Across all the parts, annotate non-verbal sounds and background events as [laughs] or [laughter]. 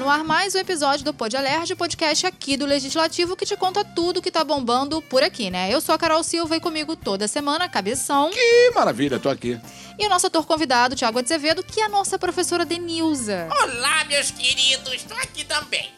No ar mais um episódio do Pod Alerj, podcast aqui do Legislativo que te conta tudo que tá bombando por aqui, né? Eu sou a Carol Silva e comigo toda semana, Cabeção. Que maravilha, tô aqui. E o nosso ator convidado, Tiago Azevedo, que é a nossa professora Denilza. Olá, meus queridos, tô aqui também.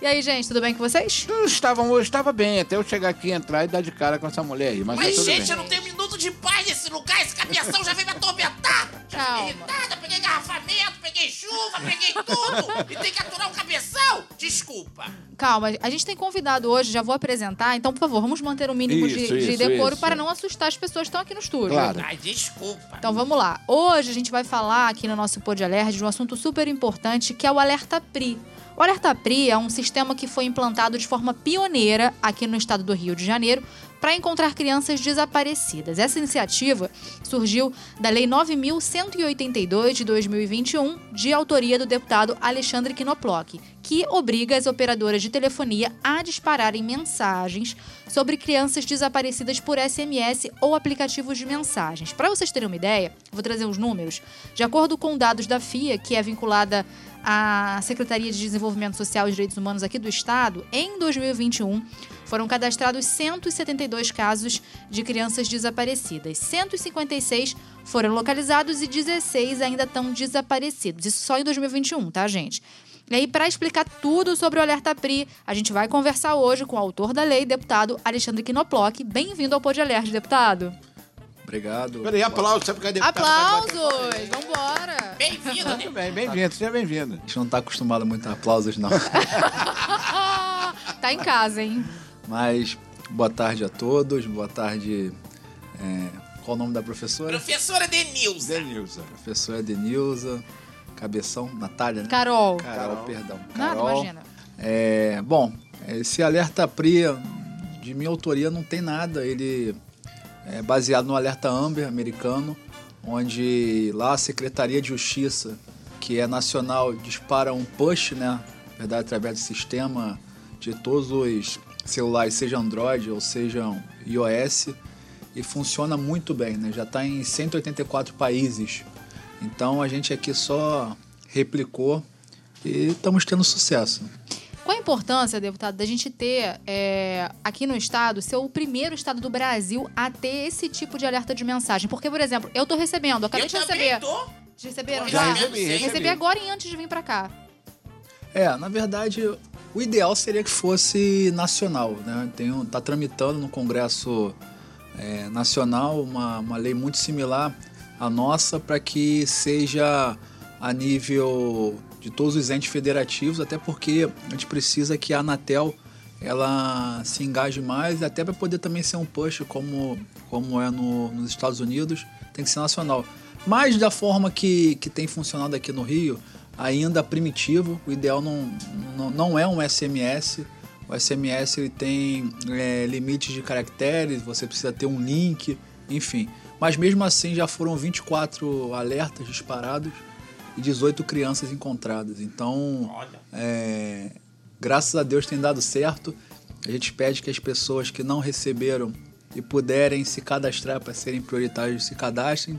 E aí, gente, tudo bem com vocês? Eu estava, eu estava bem até eu chegar aqui, entrar e dar de cara com essa mulher aí. Mas, Mas, tá tudo gente, bem. eu não tenho de paz nesse lugar. Esse cabeção já veio me atormentar. Já Calma. fiquei irritada, peguei garrafamento, peguei chuva, peguei tudo. e tem que aturar o cabeção? Desculpa. Calma, a gente tem convidado hoje, já vou apresentar, então, por favor, vamos manter o mínimo de, Isso, de isso, decoro isso. para não assustar as pessoas que estão aqui no estúdio. Claro. Ai, desculpa. Então vamos lá. Hoje a gente vai falar aqui no nosso Pod Alert de um assunto super importante que é o Alerta PRI. O Alerta PRI é um sistema que foi implantado de forma pioneira aqui no estado do Rio de Janeiro para encontrar crianças desaparecidas. Essa iniciativa surgiu da Lei 9.182 de 2021, de autoria do deputado Alexandre Knoploch, que obriga as operadoras de telefonia a dispararem mensagens sobre crianças desaparecidas por SMS ou aplicativos de mensagens. Para vocês terem uma ideia, vou trazer uns números. De acordo com dados da FIA, que é vinculada à Secretaria de Desenvolvimento Social e Direitos Humanos aqui do Estado, em 2021 foram cadastrados 172 casos de crianças desaparecidas. 156 foram localizados e 16 ainda estão desaparecidos. Isso só em 2021, tá, gente? E aí, para explicar tudo sobre o Alerta PRI, a gente vai conversar hoje com o autor da lei, deputado Alexandre Knoploch. Bem-vindo ao Pod Alerta, deputado. Obrigado. Peraí, aplausos, sabe cadê? Aplausos! Vambora! Bem-vindo, né? Muito bem, bem-vindo, seja bem-vindo. A gente não tá acostumado muito a aplausos, não. [laughs] tá em casa, hein? Mas boa tarde a todos, boa tarde. é, qual o nome da professora? Professora Denilza. Denilza. Professora Denilza, Cabeção, Natália, né? Carol. Carol, perdão. Nada, Carol. imagina. É, bom, esse alerta PRI de minha autoria não tem nada. Ele é baseado no alerta Amber americano, onde lá a Secretaria de Justiça, que é nacional, dispara um push, né? Na verdade, através do sistema de todos os celulares, seja Android ou sejam iOS, e funciona muito bem, né? Já está em 184 países. Então a gente aqui só replicou e estamos tendo sucesso. Qual a importância, deputado, da gente ter é, aqui no estado, ser o primeiro estado do Brasil a ter esse tipo de alerta de mensagem? Porque, por exemplo, eu tô recebendo, acabei Eu de receber. tô. Receberam Já já? recebi, recebi. Recebi agora e antes de vir pra cá. É, na verdade, o ideal seria que fosse nacional, né? Tem, um- tá tramitando no Congresso é, Nacional uma, uma lei muito similar à nossa para que seja a nível de todos os entes federativos, até porque a gente precisa que a Anatel ela se engaje mais, até para poder também ser um push como, como é no- nos Estados Unidos, tem que ser nacional. Mas da forma que, que tem funcionado aqui no Rio, ainda primitivo, o ideal não, não, não é um SMS. O SMS ele tem é, limites de caracteres, você precisa ter um link, enfim. Mas mesmo assim já foram 24 alertas disparados e 18 crianças encontradas. Então, é, graças a Deus tem dado certo. A gente pede que as pessoas que não receberam e puderem se cadastrar para serem prioritários se cadastrem.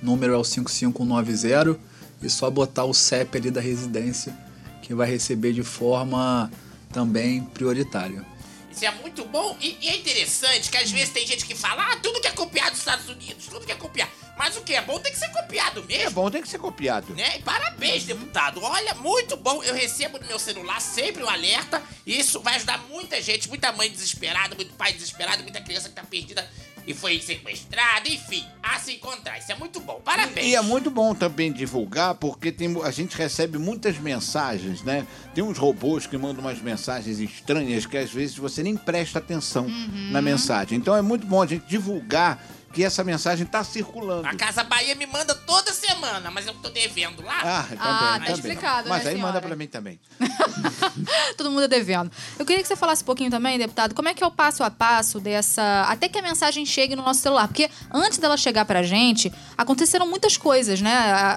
O número é o 5590 e só botar o CEP ali da residência que vai receber de forma também prioritária. Isso é muito bom e, e é interessante que às vezes tem gente que fala, ah, tudo que é copiado dos Estados Unidos, tudo que é copiado. Mas o que é bom tem que ser copiado mesmo. É bom, tem que ser copiado. Né? E parabéns, deputado. Olha, muito bom. Eu recebo no meu celular sempre um alerta. E isso vai ajudar muita gente, muita mãe desesperada, muito pai desesperado, muita criança que tá perdida e foi sequestrada, enfim, a se encontrar. Isso é muito bom. Parabéns. E é muito bom também divulgar, porque tem, a gente recebe muitas mensagens, né? Tem uns robôs que mandam umas mensagens estranhas que às vezes você nem presta atenção na mensagem. Então é muito bom a gente divulgar que essa mensagem está circulando. A Casa Bahia me manda toda semana, mas eu tô devendo lá. Ah, também, Ah, tá também. explicado, Mas né, aí manda senhora? para mim também. [laughs] Todo mundo é devendo. Eu queria que você falasse um pouquinho também, deputado, como é que é o passo a passo dessa. Até que a mensagem chegue no nosso celular. Porque antes dela chegar pra gente, aconteceram muitas coisas, né? A-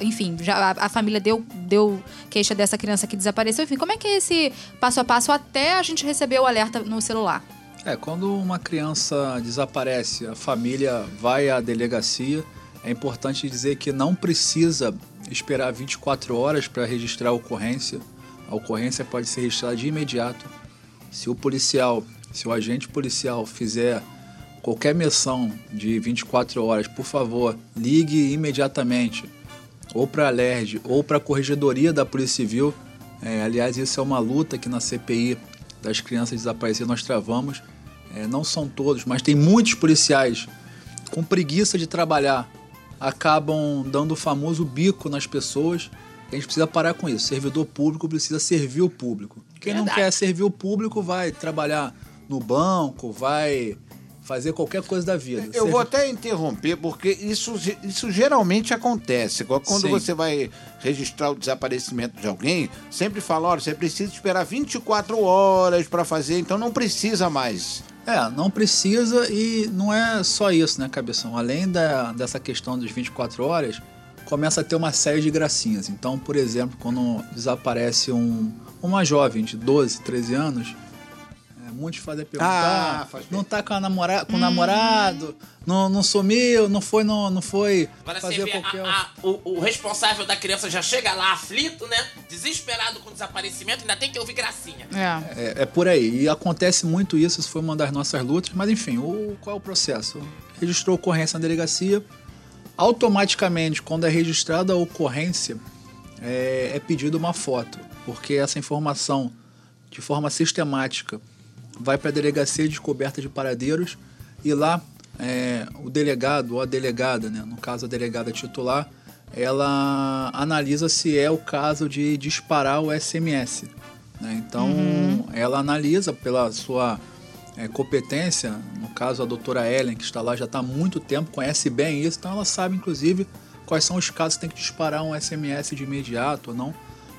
a- enfim, já a, a família deu, deu queixa dessa criança que desapareceu. Enfim, como é que é esse passo a passo até a gente receber o alerta no celular? É, quando uma criança desaparece, a família vai à delegacia. É importante dizer que não precisa esperar 24 horas para registrar a ocorrência. A ocorrência pode ser registrada de imediato. Se o policial, se o agente policial fizer qualquer menção de 24 horas, por favor, ligue imediatamente ou para a LERJ ou para a Corregedoria da Polícia Civil. É, aliás, isso é uma luta que na CPI das crianças desaparecidas nós travamos. É, não são todos, mas tem muitos policiais com preguiça de trabalhar, acabam dando o famoso bico nas pessoas. A gente precisa parar com isso. Servidor público precisa servir o público. Quem não Verdade. quer servir o público vai trabalhar no banco, vai fazer qualquer coisa da vida. Eu vou Servi- até interromper, porque isso, isso geralmente acontece. Quando Sim. você vai registrar o desaparecimento de alguém, sempre fala, olha, você precisa esperar 24 horas para fazer, então não precisa mais. É, não precisa e não é só isso, né, Cabeção? Além da, dessa questão dos 24 horas, começa a ter uma série de gracinhas. Então, por exemplo, quando desaparece um, uma jovem de 12, 13 anos, é, muitos fazem perguntar, Ah, faz bem. não tá com, a namora com o namorado, não, não sumiu, não foi, não, não foi Agora você fazer vê, qualquer... a- a- o, o responsável da criança já chega lá aflito, né? Desesperado com o desaparecimento, ainda tem que ouvir gracinha. É. É, é por aí. E acontece muito isso, isso foi uma das nossas lutas. Mas enfim, o, qual é o processo? Registrou ocorrência na delegacia. Automaticamente, quando é registrada a ocorrência, é, é pedido uma foto. Porque essa informação, de forma sistemática, vai para a delegacia de descoberta de paradeiros. E lá, é, o delegado ou a delegada, né, no caso a delegada titular, ela analisa se é o caso de disparar o SMS. né? Então, ela analisa pela sua é, competência, no caso a doutora Ellen, que está lá já está há muito tempo, conhece bem isso, então ela sabe, inclusive, quais são os casos que tem que disparar um SMS de imediato ou não.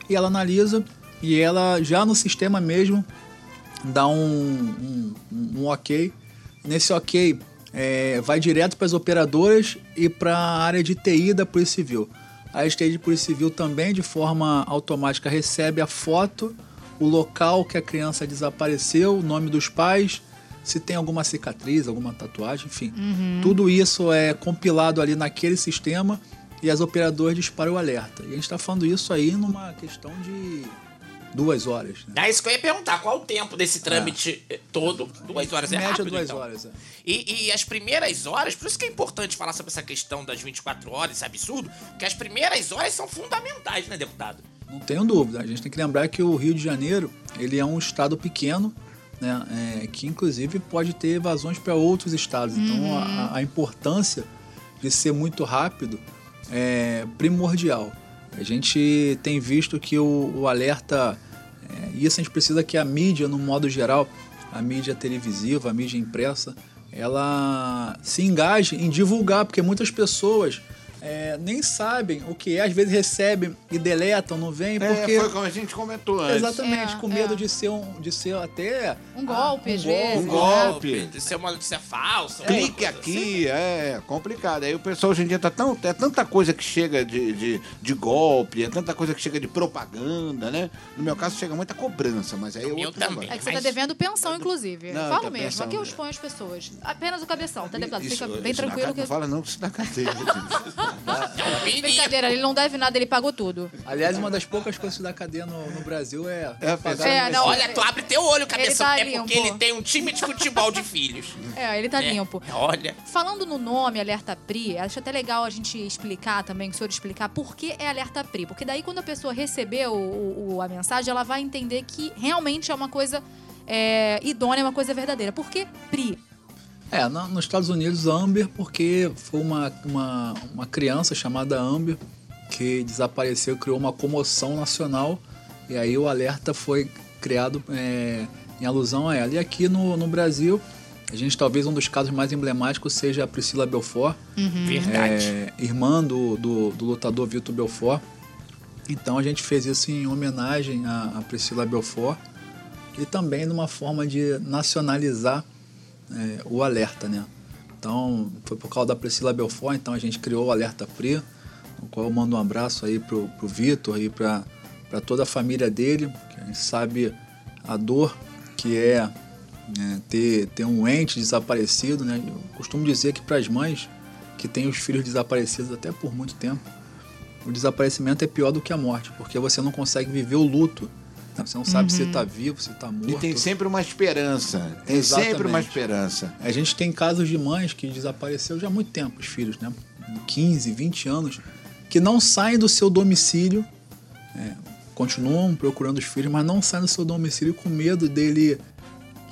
E ela analisa e ela, já no sistema mesmo, dá um, um, um- ok. Nesse ok, é, vai direto para as operadoras e para a área de TI da Polícia Civil. A área de TI Polícia Civil também, de forma automática, recebe a foto, o local que a criança desapareceu, o nome dos pais, se tem alguma cicatriz, alguma tatuagem, enfim. Tudo isso é compilado ali naquele sistema e as operadoras disparam o alerta. E a gente está falando isso aí numa questão de duas horas. Né? É isso que eu ia perguntar, qual o tempo desse trâmite eh, todo? Duas horas é Média rápido, duas então. horas. É. E, e as primeiras horas, por isso que é importante falar sobre essa questão das 24 horas, esse absurdo, que as primeiras horas são fundamentais, né, deputado? Não tenho dúvida. A gente tem que lembrar que o Rio de Janeiro ele é um estado pequeno, né, é, que inclusive pode ter evasões para outros estados. Então a, a importância de ser muito rápido é primordial. A gente tem visto que o, o alerta, é, isso a gente precisa que a mídia, no modo geral, a mídia televisiva, a mídia impressa, ela se engaje em divulgar, porque muitas pessoas é, nem sabem o que é, às vezes recebem e deletam, não vem, porque. É, foi como a gente comentou antes. Exatamente, É, com medo é. de ser um, de ser até Um golpe, um às golpe. vezes. Um golpe. De ser uma notícia falsa. Clique coisa assim. aqui, é complicado. Aí o pessoal hoje em dia tá tão. É tanta coisa que chega de, de, de golpe, é tanta coisa que chega de propaganda, né? No meu caso chega muita cobrança, mas aí é outro também. negócio. É que você tá devendo pensão, inclusive. Não, Falo tá mesmo, pensão, aqui eu né? exponho as pessoas. Apenas o cabeção, tá, deputado? Fica bem tranquilo ca- que. Não fala não que isso dá cadeia. [laughs] É um. Brincadeira, ele não deve nada, ele pagou tudo. Aliás, uma das poucas coisas que dá cadeia no, no Brasil é, É, pagar É, não, Olha, tu abre teu olho, cabeção. tá é limpo. porque ele tem um time de futebol de filhos. [laughs] É, ele tá É, limpo. Olha. Falando no nome Alerta PRI, acho até legal a gente explicar também, que o senhor explicar por que é Alerta PRI. Porque daí, quando a pessoa receber o, o- o- a mensagem, ela vai entender que realmente é uma coisa é, idônea, é uma coisa verdadeira. Por que PRI? É, na- nos Estados Unidos, Amber, porque foi uma, uma, uma criança chamada Amber que desapareceu, criou uma comoção nacional, e aí o alerta foi criado é, em alusão a ela. E aqui no, no Brasil, A gente talvez um dos casos mais emblemáticos seja a Priscila Belfort, Verdade. é, irmã do, do, do lutador Vitor Belfort. Então a gente fez isso em homenagem à, à Priscila Belfort e também numa forma de nacionalizar é, o alerta, né? Então foi por causa da Priscila Belfort, então a gente criou o Alerta Pri, no qual eu mando um abraço aí pro, pro Vitor e para toda a família dele, que a gente sabe a dor que é né, ter, ter um ente desaparecido, né? Eu costumo dizer que para as mães que têm os filhos desaparecidos até por muito tempo, o desaparecimento é pior do que a morte, porque você não consegue viver o luto. Né? Você não sabe se está vivo, se está morto. E tem sempre uma esperança. Tem sempre uma Exatamente. esperança. A gente tem casos de mães que desapareceu já há muito tempo, os filhos, né? 15, 20 anos, que não saem do seu domicílio, é, continuam procurando os filhos, mas não saem do seu domicílio com medo dele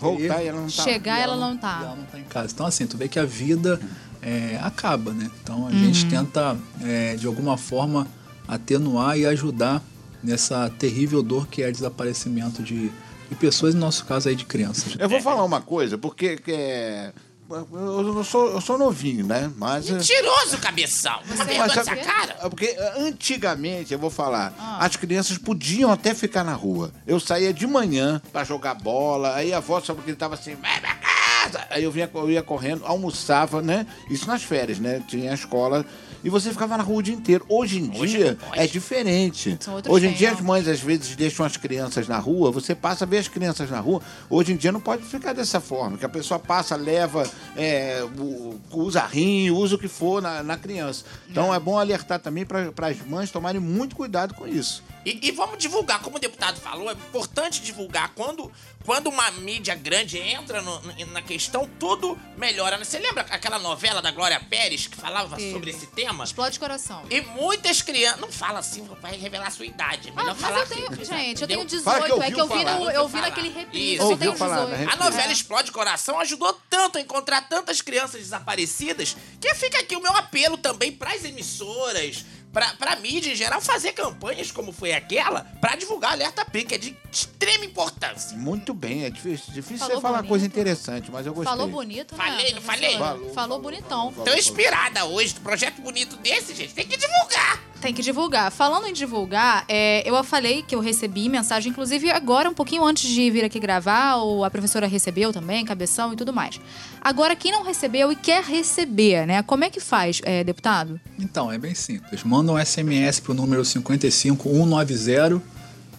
Voltar e ela não tá. Chegar, e ela não e tá. ela não tá em casa. Então, assim, tu vê que a vida é, acaba, né? Então, a gente tenta, é, de alguma forma, atenuar e ajudar nessa terrível dor que é o desaparecimento de, de pessoas, no nosso caso aí, de crianças. Eu vou falar uma coisa, porque que é. Eu, sou, eu sou novinho, né? Mas. Mentiroso, cabeção. Você Mas vergonha sabe- essa cara? É Porque antigamente, eu vou falar, as crianças podiam até ficar na rua. Eu saía de manhã pra jogar bola, aí a avó só porque tava assim, vai pra casa. Aí eu, vinha, eu ia correndo, almoçava, né? Isso nas férias, né? Tinha a escola. E você ficava na rua o dia inteiro. Hoje em Hoje dia pode. é diferente. Hoje em dia as mães às vezes deixam as crianças na rua, você passa a ver as crianças na rua. Hoje em dia não pode ficar dessa forma, que a pessoa passa, leva, é, o- usa rinho, usa o que for na, na criança. Então é bom alertar também para as mães tomarem muito cuidado com isso. E, e vamos divulgar, como o deputado falou, é importante divulgar. Quando, quando uma mídia grande entra no- na questão, tudo melhora. né? Você lembra aquela novela da Glória Pérez que falava Teve. sobre esse tema? Explode coração. E muitas crianças. Não fala assim, vai revelar a sua idade. É melhor Ah, mas falar eu tenho, assim, gente, eu tenho Fala 18. que é que eu vi, no, eu vi naquele reprise. Isso. Eu tenho falar, 18. né? A novela É. Explode Coração ajudou tanto a encontrar tantas crianças desaparecidas que fica aqui o meu apelo também pras emissoras, pra, pra mídia em geral, fazer campanhas como foi aquela pra divulgar Alerta P, que é de extrema importância. Muito bem, é difícil, difícil Falou você falar bonito. coisa interessante, mas eu gostei. Falou bonito, né? Falei, não falei? professora? Falou, Falou bonitão. Tô inspirada hoje, do projeto bonito desse, gente. Tem que divulgar. Tem que divulgar. Falando em divulgar, é, eu falei que eu recebi mensagem, inclusive agora, um pouquinho antes de vir aqui gravar, ou a professora recebeu também, cabeção e tudo mais. Agora, quem não recebeu e quer receber, né? Como é que faz, é, deputado? Então, é bem simples. Manda um SMS pro número 55190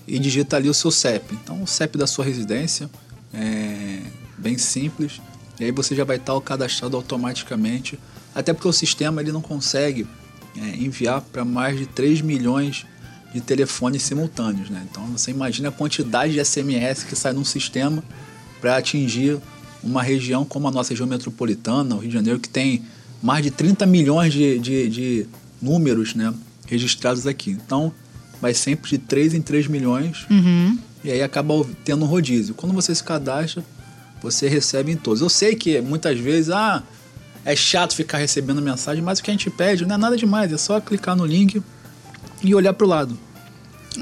e digita ali o seu CEP. Então, o CEP da sua residência é bem simples. E aí você já vai estar cadastrado automaticamente. Até porque o sistema ele não consegue é, enviar para mais de 3 milhões de telefones simultâneos. Né? Então, você imagina a quantidade de SMS que sai num sistema para atingir uma região como a nossa região metropolitana, o Rio de Janeiro, que tem mais de 30 milhões de, de, de números né, registrados aqui. Então, vai sempre de 3 em 3 milhões e aí acaba tendo um rodízio. Quando você se cadastra, você recebe em todos. Eu sei que muitas vezes, ah, é chato ficar recebendo mensagem, mas o que a gente pede não é nada demais, é só clicar no link e olhar pro lado.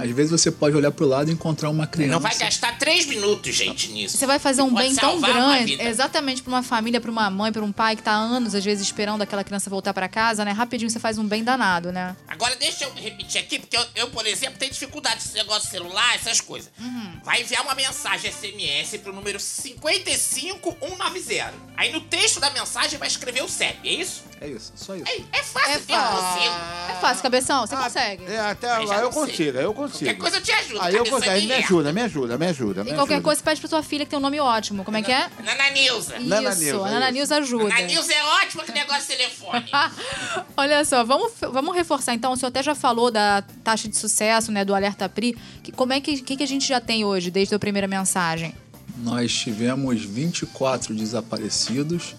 Às vezes você pode olhar pro lado e encontrar uma criança. Não vai gastar três minutos, gente, nisso. Você vai fazer um bem tão grande, exatamente para uma família, para uma mãe, para um pai que tá há anos, às vezes, esperando aquela criança voltar para casa, né? Rapidinho você faz um bem danado, né? Agora deixa eu repetir aqui, porque eu, eu, por exemplo, tenho dificuldade com esse negócio de celular, essas coisas. Uhum. Vai enviar uma mensagem SMS pro número 55190. Aí no texto da mensagem vai escrever o CEP, é isso? É isso, só isso. É, é fácil, É eu fácil. consigo. É fácil, cabeção, você Ah, consegue. É, até Aí lá eu consigo, eu consigo. Qualquer coisa eu te ajudo. Aí eu consigo, aí me ajuda, me ajuda, me ajuda. me E qualquer ajuda. coisa, você pede pra sua filha que tem um nome ótimo. Como é que é? Nana Nilza. Nana isso, Nilza, Nana. Nilza ajuda. Nana Nilza é ótima que negócio de telefone. [laughs] Olha só, vamos, vamos reforçar então. O senhor até já falou da taxa de sucesso, né, do Alerta PRI. Que, como é que, que, que a gente já tem hoje, desde a primeira mensagem? Nós tivemos 24 desaparecidos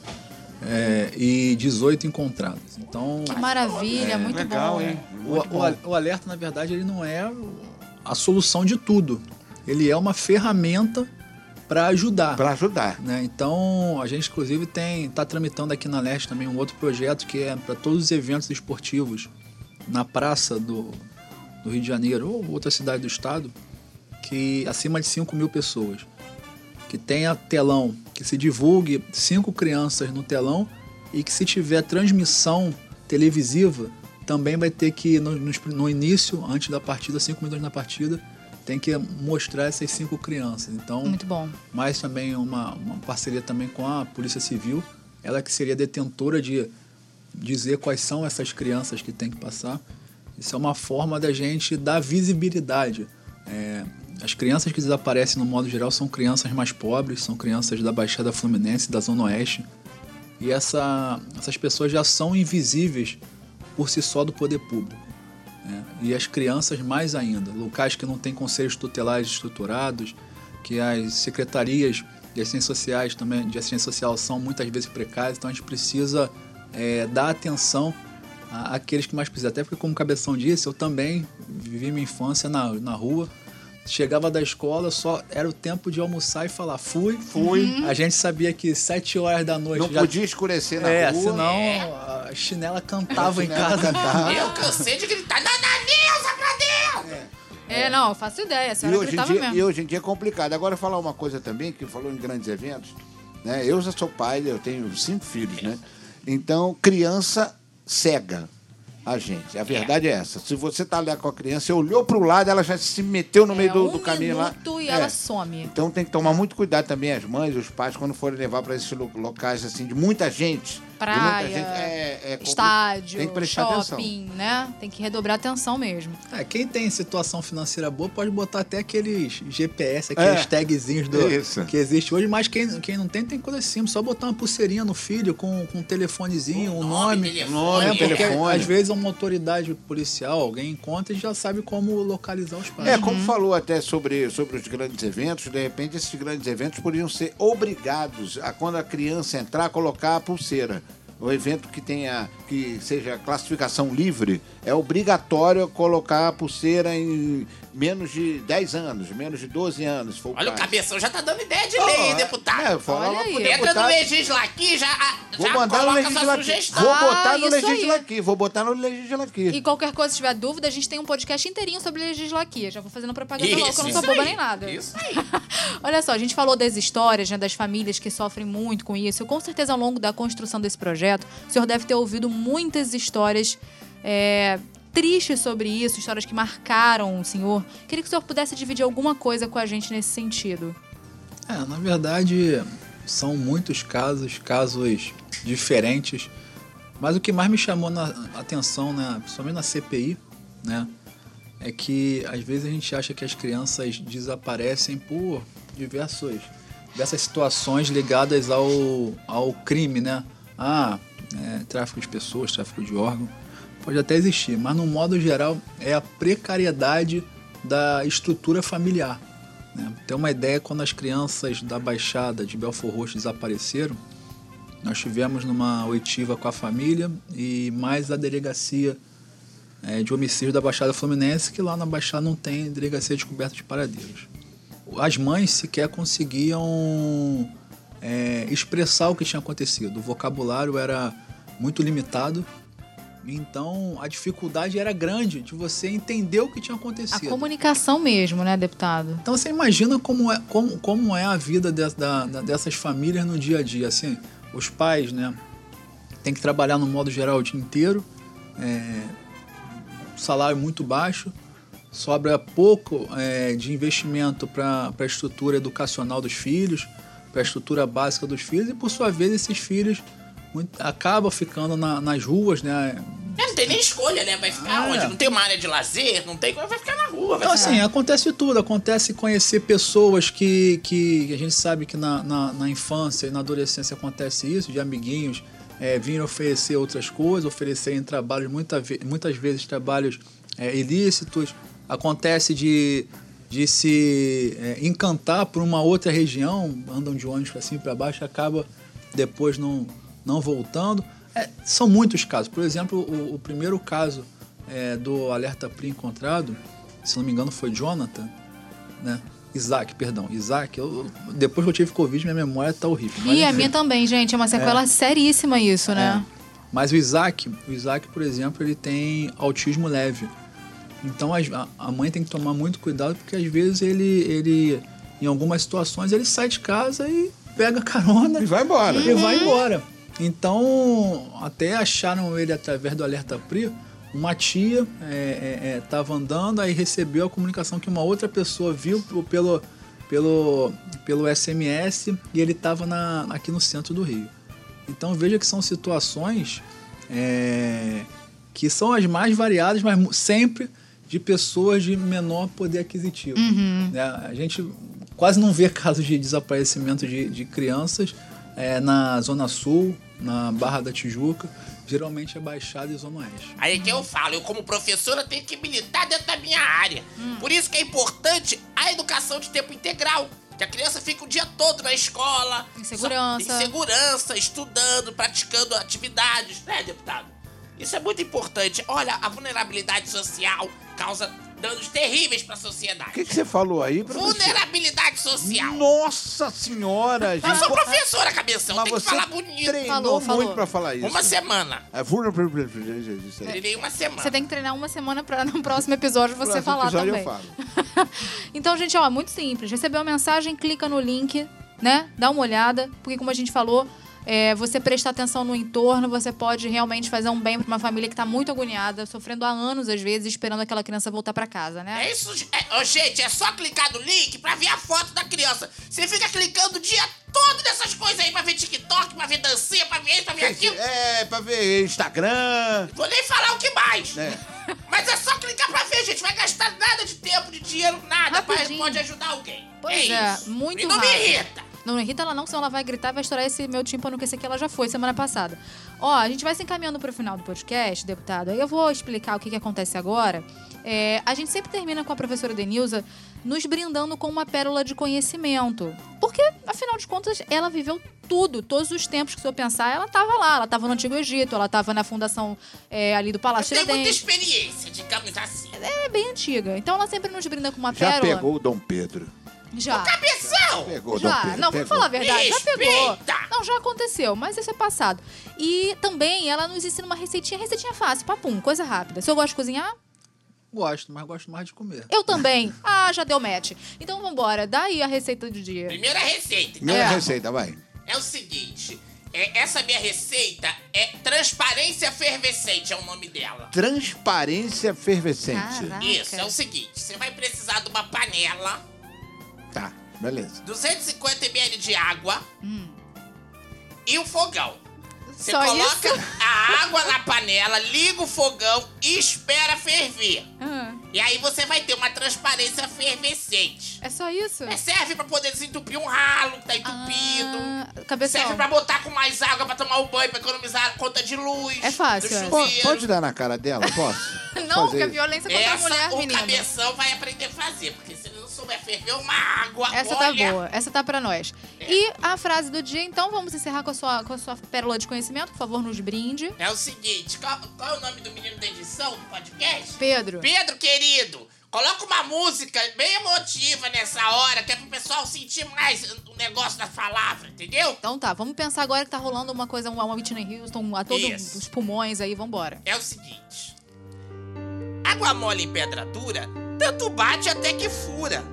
é, e 18 encontrados. Então, Que maravilha, muito Legal, bom. hein? o, Muito bom. o- o alerta, na verdade, ele não é a solução de tudo. Ele é uma ferramenta para ajudar. Pra ajudar. né? Então, a gente inclusive tem está tramitando aqui na Leste também um outro projeto que é para todos os eventos esportivos na praça do, do Rio de Janeiro ou outra cidade do estado, que acima de 5 mil pessoas, que tenha telão, que se divulgue cinco crianças no telão e que se tiver transmissão televisiva, também vai ter que, no, no, início, antes da partida, cinco minutos na partida, tem que mostrar essas cinco crianças. Então, Muito bom. mais também uma, uma parceria também com a Polícia Civil, ela que seria detentora de dizer quais são essas crianças que tem que passar. Isso é uma forma da gente dar visibilidade. É, as crianças que desaparecem, no modo geral, são crianças mais pobres, são crianças da Baixada Fluminense, da Zona Oeste. E essa, essas pessoas já são invisíveis por si só do poder público. né? E as crianças mais ainda, locais que não têm conselhos tutelares estruturados, que as secretarias de assistência sociais também de assistência social são muitas vezes precárias, então a gente precisa é, dar atenção àqueles que mais precisam. Até porque, como Cabeção disse, eu também vivi minha infância na, na rua. Chegava da escola, só era o tempo de almoçar e falar fui. Fui. A gente sabia que sete horas da noite Não já podia escurecer na é, rua. senão a chinela cantava em Chinela casa. cantava. Eu cansei de gritar, Nana Nilza pra dentro! É, não, eu faço ideia. A E senhora hoje, em gritava dia, mesmo. e hoje em dia é complicado. Agora, falar uma coisa também, que falou em grandes eventos. Né? Eu já sou pai, eu tenho cinco filhos, né? Então, criança cega a gente. A verdade é essa. Se você tá lá com a criança, você olhou pro lado, ela já se meteu no meio É, do, um do caminho lá. e É. ela some. Então tem que tomar muito cuidado também as mães, os pais, quando forem levar para esses lo- locais assim de muita gente. Praia, gente, é, é estádio, Tem que prestar atenção. shopping, né? Tem que redobrar atenção mesmo. É, quem tem situação financeira boa pode botar até aqueles GPS, aqueles É. tagzinhos do, Isso. que existe hoje, mas quem, quem não tem, tem coisa simples. Só botar uma pulseirinha no filho com, com um telefonezinho, um Nome, nome. telefone, nome, É, porque telefone. às vezes uma autoridade policial, alguém encontra e já sabe como localizar os pais. É, como falou até sobre, sobre os grandes eventos, de repente esses grandes eventos poderiam ser obrigados a, quando a criança entrar, colocar a pulseira. O evento que tenha, que seja classificação livre, é obrigatório colocar a pulseira em menos de 10 anos, menos de 12 anos. se for Olha o caso. cabeção, já tá dando ideia de Oh, lei, hein, é, deputado? É, falar Olha lá pro aí. Entra no deputado. Legisla aqui, já, ah, Vou já mandar no coloca sua legislativo. sugestão. Vou Ah, botar no isso aí. legisla aqui. Vou botar no legisla aqui. E qualquer coisa, se tiver dúvida, a gente tem um podcast inteirinho sobre legislaquia. Já vou fazendo propaganda logo, que eu não sou isso boba aí, nem nada. Isso aí. [laughs] Olha só, a gente falou das histórias, né, das famílias que sofrem muito com isso. Com certeza, ao longo da construção desse projeto, o senhor deve ter ouvido muitas histórias é, tristes sobre isso, histórias que marcaram o senhor. Queria que o senhor pudesse dividir alguma coisa com a gente nesse sentido. É, na verdade, são muitos casos, casos diferentes. Mas o que mais me chamou na atenção, né, principalmente na CPI, né, é que às vezes a gente acha que as crianças desaparecem por diversos, diversas situações ligadas ao, ao crime, né? Ah, é, tráfico de pessoas, tráfico de órgãos, pode até existir, mas no modo geral é a precariedade da estrutura familiar. Né? Tem uma ideia, quando as crianças da Baixada de Belfor Roxo desapareceram, nós tivemos numa oitiva com a família e mais a delegacia eh, de homicídio da Baixada Fluminense, que lá na Baixada não tem delegacia de coberta de paradeiros. As mães sequer conseguiam eh, expressar o que tinha acontecido. O vocabulário era muito limitado, então a dificuldade era grande de você entender o que tinha A acontecido. comunicação mesmo, né, deputado? Então você imagina como é, como, como é a vida de- da- dessas famílias no dia a dia. Assim, os pais, né, tem que trabalhar no modo geral o dia inteiro, é, salário muito baixo, sobra pouco é, de investimento para a estrutura educacional dos filhos, para a estrutura básica dos filhos, e por sua vez esses filhos muito- acabam ficando na- nas ruas, né? É, Não tem nem escolha, né? Vai ficar Ah, onde? é. Não tem uma área de lazer, não tem vai ficar na rua. Vai Então, assim, acontece tudo. Acontece conhecer pessoas que, que a gente sabe que na, na, na infância e na adolescência acontece isso, de amiguinhos é, virem oferecer outras coisas, oferecerem trabalhos, muita muitas vezes trabalhos é, ilícitos. Acontece de, de se é, encantar por uma outra região, andam de ônibus para cima e para baixo, acaba depois não, não voltando. É, são muitos casos. Por exemplo, o, o primeiro caso é, do alerta PRI encontrado, se não me engano, foi Jonathan, né? Isaac, perdão, Isaac. Eu, depois que eu tive Covid, minha memória tá horrível. Mas, E a enfim. minha também, gente. É uma sequela seríssima isso, né? Mas o Isaac, o Isaac, por exemplo, ele tem autismo leve. Então a, a mãe tem que tomar muito cuidado porque às vezes ele, ele em algumas situações ele sai de casa e pega carona E vai embora. e vai embora. Então, até acharam ele através do Alerta Pri. Uma tia estava andando, aí recebeu a comunicação que uma outra pessoa viu pelo, pelo, pelo SMS e ele estava aqui no centro do Rio. Então veja que são situações é, que são as mais variadas, mas sempre de pessoas de menor poder aquisitivo. né? A gente quase não vê [laughs] casos de desaparecimento de, de crianças é, na Zona Sul, na Barra da Tijuca. Geralmente é Baixada e Zona Oeste. Aí é que eu falo, eu como professora tenho que militar dentro da minha área. Por isso que é importante a educação de tempo integral. Que a criança fica o dia todo na escola. Em segurança. só- Em segurança, estudando, praticando atividades, né, deputado? Isso é muito importante. Olha, a vulnerabilidade social causa danos terríveis para a O sociedade. que, que você falou aí, professor? Vulnerabilidade social. Nossa senhora, gente. Eu sou professora, cabeção, Mas tem que você falar bonito. treinou Falou, muito falou. pra falar isso. Uma semana. É vulnerabilidade. Aí. Treinei uma semana. Você tem que treinar uma semana pra no próximo episódio você Próximo falar episódio também. eu falo. [laughs] Então, gente, ó, muito simples. Recebeu a mensagem, clica no link, né? Dá uma olhada, porque como a gente falou, é, você prestar atenção no entorno, você pode realmente fazer um bem pra uma família que tá muito agoniada, sofrendo há anos, às vezes, esperando aquela criança voltar pra casa, né? É isso, é, ô, gente, é só clicar no link pra ver a foto da criança. Você fica clicando o dia todo nessas coisas aí pra ver TikTok, pra ver dancinha, pra ver isso, pra ver aquilo. É, pra ver Instagram. Vou nem falar o que mais. né? Mas é só clicar pra ver, gente. Vai gastar nada de tempo, de dinheiro, nada. Rapidinho. pode ajudar alguém. Pois é, é, isso. muito E não rápido. me irrita. Não irrita ela não, senão ela vai gritar e vai estourar esse meu tímpano, que esse aqui ela já foi semana passada. Ó, a gente vai se encaminhando pro final do podcast, deputado. Aí eu vou explicar o que, que acontece agora. É, a gente sempre termina com a professora Denilza nos brindando com uma pérola de conhecimento. Porque, afinal de contas, ela viveu tudo, todos os tempos que o senhor pensar, ela estava lá. Ela estava no Antigo Egito, ela estava na fundação é, ali do Eu Palácio tenho muita experiência, digamos assim. É bem antiga. Então ela sempre nos brinda com uma Já pérola. pegou o Dom Pedro. Já. Cabeção! Pegou o Já, Pedro. não, vamos pegou. falar a verdade, já pegou. Respeita! Não, já aconteceu, mas isso é passado. E também ela nos ensina uma receitinha, receitinha fácil, papum, coisa rápida. Se eu gosto de cozinhar, Gosto, mas gosto mais de comer. eu também. [laughs] Ah, já deu match. Então vambora, dá aí a receita do dia. Primeira receita. Primeira É. receita, vai. É o seguinte, é, essa minha receita é transparência efervescente, é o nome dela. Transparência fervescente. Caraca. Isso, é o seguinte, você vai precisar de uma panela, beleza. 250 ml de água e um fogão. Você Só coloca isso? a água na panela, liga o fogão e espera ferver. Ah, E aí você vai ter uma transparência fervescente. é só isso? É, serve pra poder desentupir um ralo que tá entupido. Ah, cabeção. Serve pra botar com mais água pra tomar o banho, pra economizar a conta de luz. É fácil, Do é. Po- chuveiro. pode dar na cara dela? Posso? [laughs] Não, Fazer porque a isso. violência contra a Essa mulher, o menino. cabeção vai aprender a fazer, porque se souber ferver uma água, Essa olha... tá boa, essa tá pra nós. É. E a frase do dia, então, vamos encerrar com a sua, com a sua pérola de conhecimento. Por favor, nos brinde. É o seguinte, qual, qual é o nome do menino da edição do podcast? Pedro. Pedro, querido, coloca uma música bem emotiva nessa hora, que é pro pessoal sentir mais o negócio da palavra, entendeu? Então tá, vamos pensar agora que tá rolando uma coisa, uma Whitney Houston a todos os pulmões aí, vambora. É o seguinte. Água mole em pedra dura, tanto bate até que fura.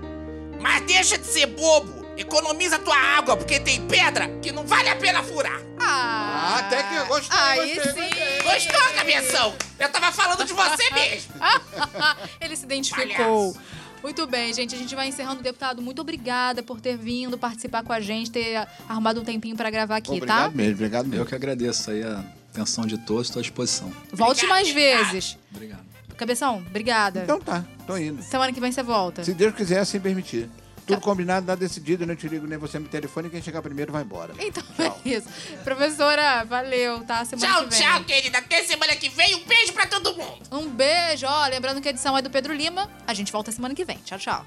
Mas deixa de ser bobo. Economiza tua água, porque tem pedra que não vale a pena furar. Ah, até que eu gostei, Aí gostei, sim. Gostou, cabeção? Eu tava falando de você [laughs] mesmo. [laughs] Ele se identificou. Palhaço. Muito bem, gente. A gente vai encerrando. Deputado, muito obrigada por ter vindo participar com a gente, ter arrumado um tempinho pra gravar aqui, Obrigado tá? mesmo, obrigado Eu mesmo. que agradeço aí a atenção de todos, estou à disposição. Volte Obrigado, mais obrigado. vezes. Obrigado. Cabeção, obrigada. Então tá, tô indo. Semana que vem você volta. Se Deus quiser, assim permitir. Tudo combinado, nada decidido, eu não te ligo nem você no telefone, quem chegar primeiro vai embora. Então Tchau. é isso. Professora, valeu, tá? Semana Tchau, que vem. tchau, querida. Até semana que vem. Um beijo pra todo mundo. Um beijo, ó. Lembrando que a edição é do Pedro Lima. A gente volta semana que vem. Tchau, tchau.